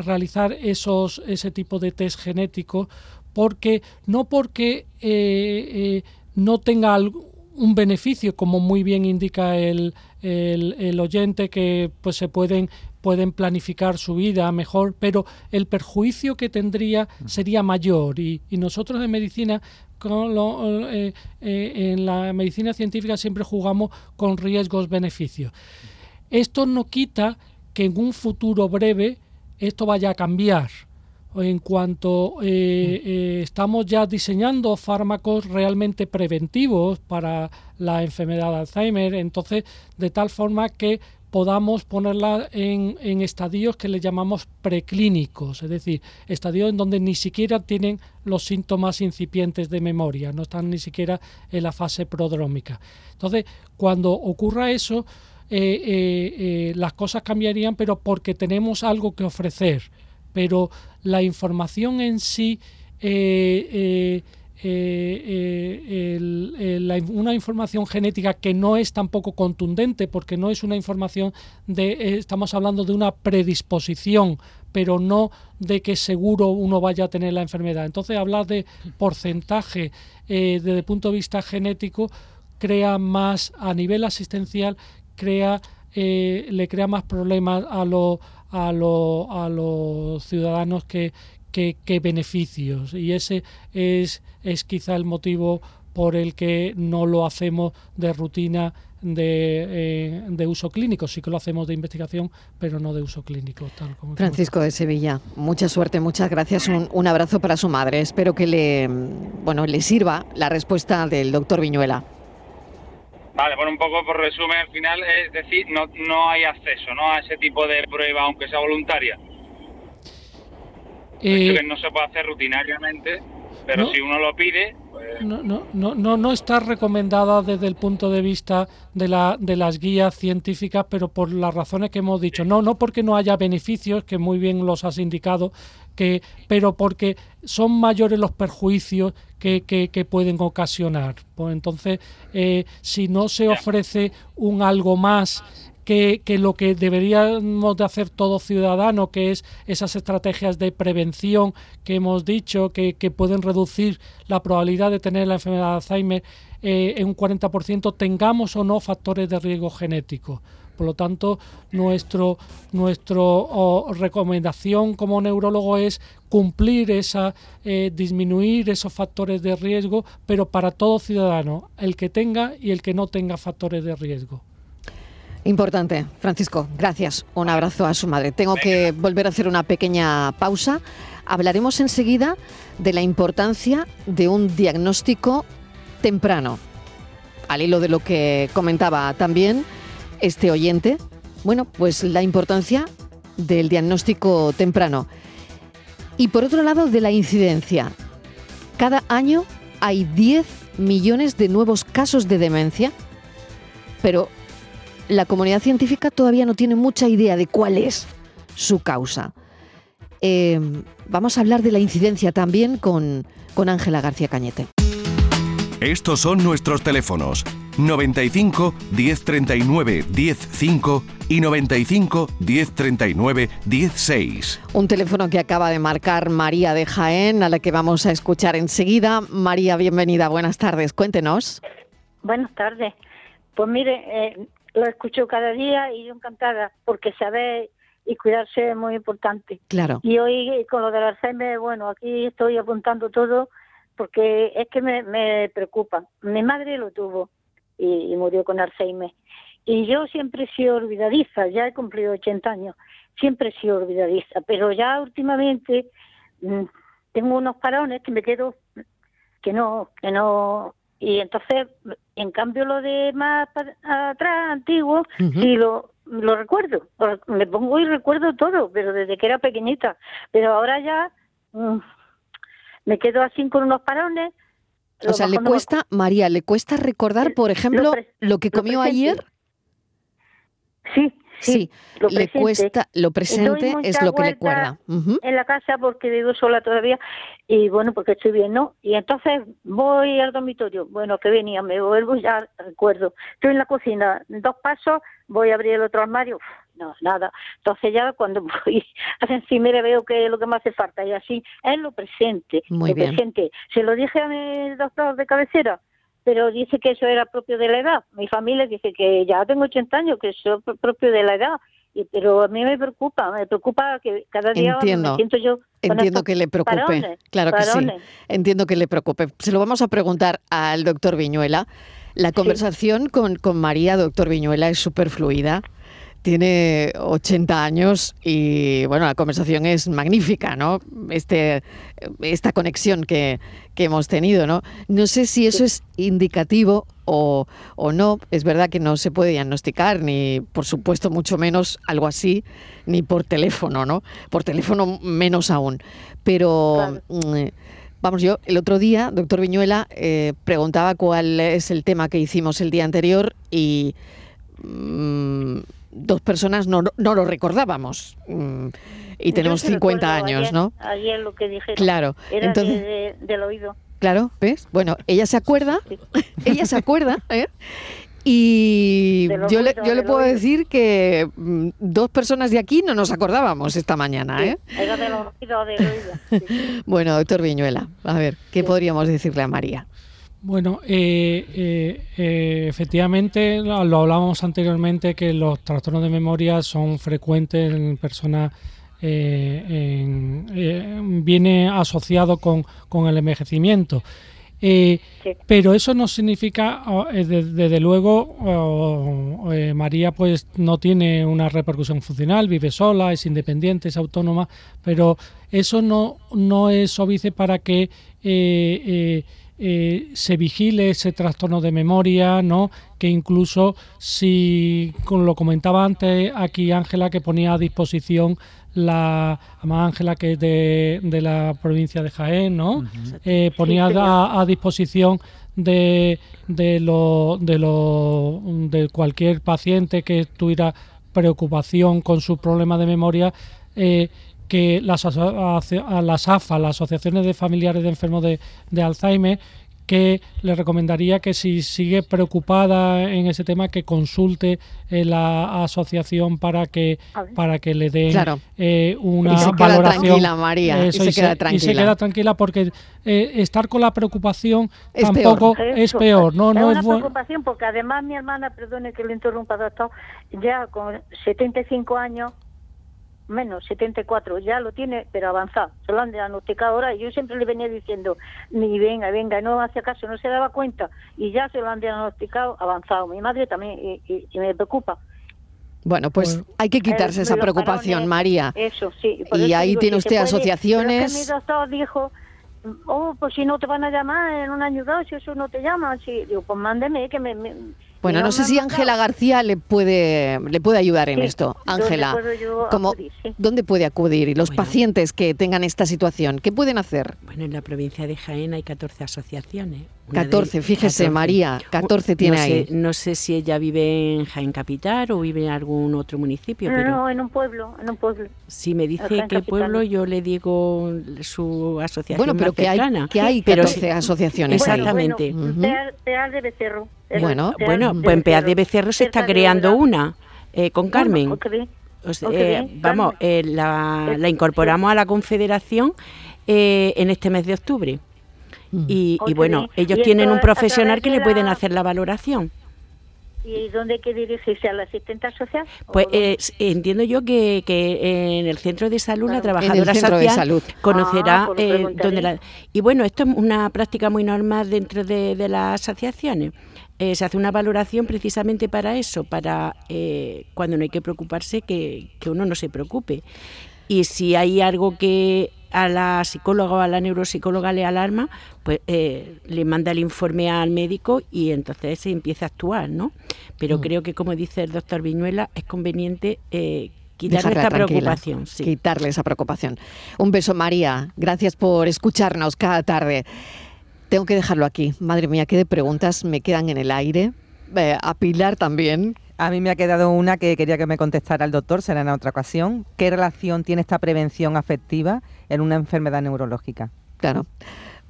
realizar esos, ese tipo de test genéticos, porque no porque no tenga un beneficio, como muy bien indica el, el, oyente, que pues se pueden pueden planificar su vida mejor, pero el perjuicio que tendría sería mayor. Y, nosotros en medicina con eh, eh, en la medicina científica siempre jugamos con riesgos-beneficios. Esto no quita que en un futuro breve esto vaya a cambiar, en cuanto eh, eh, estamos ya diseñando fármacos realmente preventivos para la enfermedad de Alzheimer, entonces de tal forma que podamos ponerla en, en, estadios que le llamamos preclínicos, es decir, estadios en donde ni siquiera tienen los síntomas incipientes de memoria, no están ni siquiera en la fase prodrómica. Entonces, cuando ocurra eso, eh, las cosas cambiarían, pero porque tenemos algo que ofrecer pero la información en sí, eh, eh, eh, una información genética que no es tampoco contundente, porque no es una información de, estamos hablando de una predisposición, pero no de que seguro uno vaya a tener la enfermedad. Entonces, hablar de porcentaje desde el punto de vista genético crea más, a nivel asistencial, crea, le crea más problemas a los a, a los ciudadanos que, que, beneficios. Y ese es, es quizá el motivo por el que no lo hacemos de rutina de, eh, de, uso clínico. Sí que lo hacemos de investigación, pero no de uso clínico. Tal como Francisco de Sevilla, mucha suerte, muchas gracias. Un, un, abrazo para su madre. Espero que le, bueno, le sirva la respuesta del doctor Viñuela. Vale, por un poco por resumen, al final es decir, no, no hay acceso ¿no? a ese tipo de prueba, aunque sea voluntaria. Eh, que no se puede hacer rutinariamente, pero si uno lo pide, pues no, no, no, no, está recomendada desde el punto de vista de, la, de las guías científicas, pero por las razones que hemos dicho. No, no porque no haya beneficios, que muy bien los has indicado, que, pero porque son mayores los perjuicios que, que, pueden ocasionar. Pues entonces, eh, si no se ofrece un algo más que, lo que deberíamos de hacer todo ciudadano, que es esas estrategias de prevención que hemos dicho, que, pueden reducir la probabilidad de tener la enfermedad de Alzheimer eh, en un 40%, tengamos o no factores de riesgo genético. Por lo tanto, nuestro recomendación como neurólogo es cumplir esa, eh, disminuir esos factores de riesgo, pero para todo ciudadano, el que tenga y el que no tenga factores de riesgo. Importante. Francisco, gracias. Un abrazo a su madre. Tengo que volver a hacer una pequeña pausa. Hablaremos enseguida de la importancia de un diagnóstico temprano. Al hilo de lo que comentaba también este oyente? Bueno, pues la importancia del diagnóstico temprano. Y por otro lado, de la incidencia. Cada año hay 10 millones de nuevos casos de demencia, pero la comunidad científica todavía no tiene mucha idea de cuál es su causa. Eh, vamos a hablar de la incidencia también con Ángela García Cañete. Estos son nuestros teléfonos 95 1039 105 y 95 1039 16. Un teléfono que acaba de marcar María de Jaén, a la que vamos a escuchar enseguida. María, bienvenida, buenas tardes, cuéntenos. Buenas tardes. Pues mire, eh, lo escucho cada día y yo encantada, porque saber y cuidarse es muy importante. Claro. Y hoy con lo del Alzheimer, bueno, aquí estoy apuntando todo porque es que me, preocupa. Mi madre lo tuvo y, murió con Alzheimer. Y yo siempre he sido olvidadiza, ya he cumplido 80 años, siempre he sido olvidadiza, pero ya últimamente mm, tengo unos parones que me quedo que no, que no, y entonces, en cambio lo de más atrás, antiguo, sí lo, lo recuerdo, me pongo y recuerdo todo, pero desde que era pequeñita, pero ahora ya mm, me quedo así con unos parones. O sea, le cuesta, María, ¿le cuesta recordar, por ejemplo, lo, que comió ayer? Sí, Sí, le cuesta, lo presente es lo que le cuerda. En la casa porque vivo sola todavía y bueno, porque estoy bien, ¿no? Y entonces voy al dormitorio, bueno, que venía, me vuelvo ya recuerdo. Estoy en la cocina, dos pasos, voy a abrir el otro armario, no, nada. Entonces ya cuando voy a encima veo que es lo que me hace falta y así es lo presente, Muy lo presente. Se lo dije a mi doctor de cabecera pero dice que eso era propio de la edad. Mi familia dice que ya tengo 80 años, que eso es propio de la edad. Y, pero a mí me preocupa, me preocupa que cada día Entiendo. me siento yo. Entiendo que le preocupe. claro que sí. Entiendo que le preocupe. Se lo vamos a preguntar al doctor Viñuela. La conversación con, con María, doctor Viñuela, es súper fluida. Tiene 80 años y bueno, la conversación es magnífica, ¿no? Este, esta conexión que, que hemos tenido, ¿no? No sé si eso es indicativo o, o, no. Es verdad que no se puede diagnosticar, ni por supuesto mucho menos algo así, ni por teléfono, ¿no? Por teléfono menos aún. Pero... Mm, vamos, yo el otro día, doctor Viñuela, eh, preguntaba cuál es el tema que hicimos el día anterior y mm, dos personas no, no lo recordábamos. Mm, y tenemos 50 años, ¿no? Ayer lo que dijeron. Claro. Era Entonces, del oído. Claro, ¿ves? Bueno, ella se acuerda, ella se acuerda, ¿eh? Y yo le, yo le puedo decir que mm, dos personas de aquí no nos acordábamos esta mañana. ¿eh? Era del oído, del oído. bueno, doctor Viñuela, a ver, ¿qué podríamos decirle a María? Bueno, eh, eh, eh, efectivamente, lo, hablábamos anteriormente que los trastornos de memoria son frecuentes en personas, viene asociado con, el envejecimiento. Pero eso no significa, desde, luego, María pues no tiene una repercusión funcional, vive sola, es independiente, es autónoma, pero eso no, no es óbice para que eh, se vigile ese trastorno de memoria, ¿no? que incluso si, como lo comentaba antes aquí Ángela, que ponía a disposición la Ángela que es de, de, la provincia de Jaén, ¿no? Eh, ponía a, disposición de, de, lo, de, lo, de cualquier paciente que tuviera preocupación con su problema de memoria eh, que las, las AFA, las asociaciones de familiares de enfermos de, Alzheimer, que le recomendaría que si sigue preocupada en ese tema que consulte eh, la asociación para que para que le den eh, una y se valoración. tranquila María y, se, queda tranquila. y se queda tranquila. porque eh, estar con la preocupación tampoco es peor no es no una preocupación porque además mi hermana perdone que le interrumpa doctor ya con 75 años menos 74, ya lo tiene, pero avanzado. Se lo han diagnosticado ahora y yo siempre le venía diciendo, ni venga, venga, no hace caso, no se daba cuenta y ya se lo han diagnosticado avanzado. Mi madre también y, me preocupa. Bueno, pues hay que quitarse esa preocupación, María. Eso, sí. y ahí tiene usted asociaciones. mi doctor dijo, oh, pues si no te van a llamar en un año dado, si eso no te llama, si, digo, pues mándeme, que me bueno, no sé si Ángela García le puede, le puede ayudar en esto. Ángela, ¿dónde puede acudir? Y los pacientes que tengan esta situación, ¿qué pueden hacer? Bueno, en la provincia de Jaén hay 14 asociaciones. 14, fíjese María, 14 tiene ahí. No sé si ella vive en Jaén Capital o vive en algún otro municipio. No, pero no, en un pueblo, en un pueblo. Si me dice qué pueblo, yo le digo su asociación Bueno, pero que hay, que hay 14 asociaciones Exactamente. Peal de Becerro. Bueno, bueno, pues en Peal de Becerro se está creando una eh, con Carmen. Eh, vamos, eh, la, la, incorporamos a la Confederación en este mes de octubre. Mm. Y, bueno, ellos tienen un profesional que le pueden hacer la valoración. ¿Y dónde hay que dirigirse? ¿A la asistente social? Pues entiendo yo que, en el centro de salud la trabajadora social de salud. conocerá ah, pues dónde la... Y bueno, esto es una práctica muy normal dentro de, las asociaciones. Eh, se hace una valoración precisamente para eso, para eh, cuando no hay que preocuparse, que, que uno no se preocupe. Y si hay algo que a la psicóloga o a la neuropsicóloga le alarma, pues eh, le manda el informe al médico y entonces se empieza a actuar, ¿no? Pero mm. creo que, como dice el doctor Viñuela, es conveniente eh, quitarle esta preocupación. Quitarle esa preocupación. Un beso, María. Gracias por escucharnos cada tarde. Tengo que dejarlo aquí. Madre mía, qué de preguntas me quedan en el aire. Eh, a Pilar también. A mí me ha quedado una que quería que me contestara el doctor, será en otra ocasión. ¿Qué relación tiene esta prevención afectiva en una enfermedad neurológica? Claro.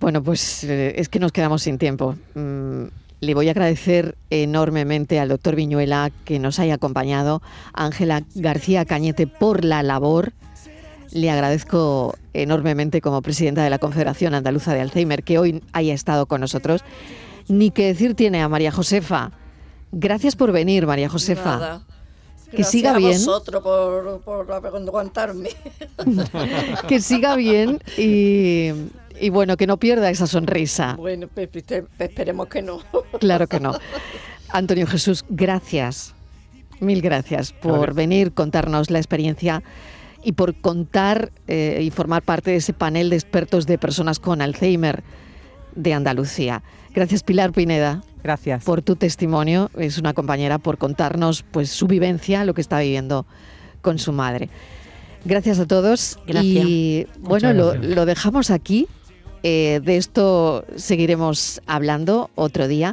Bueno, pues eh, es que nos quedamos sin tiempo. Mm, le voy a agradecer enormemente al doctor Viñuela que nos haya acompañado, Ángela García Cañete por la labor. Le agradezco enormemente como presidenta de la Confederación Andaluza de Alzheimer que hoy haya estado con nosotros. Ni que decir tiene a María Josefa, Gracias por venir, María Josefa. Que siga bien. A vosotros por, por aguantarme. que siga bien y, y, bueno, que no pierda esa sonrisa. Bueno, esperemos que no. claro que no. Antonio Jesús, gracias. Mil gracias por venir, contarnos la experiencia y por contar eh, y formar parte de ese panel de expertos de personas con Alzheimer de Andalucía. Gracias Pilar Pineda. Gracias. Por tu testimonio. Es una compañera por contarnos pues su vivencia, lo que está viviendo con su madre. Gracias a todos. Gracias. Y bueno, lo, dejamos aquí. Eh, de esto seguiremos hablando otro día.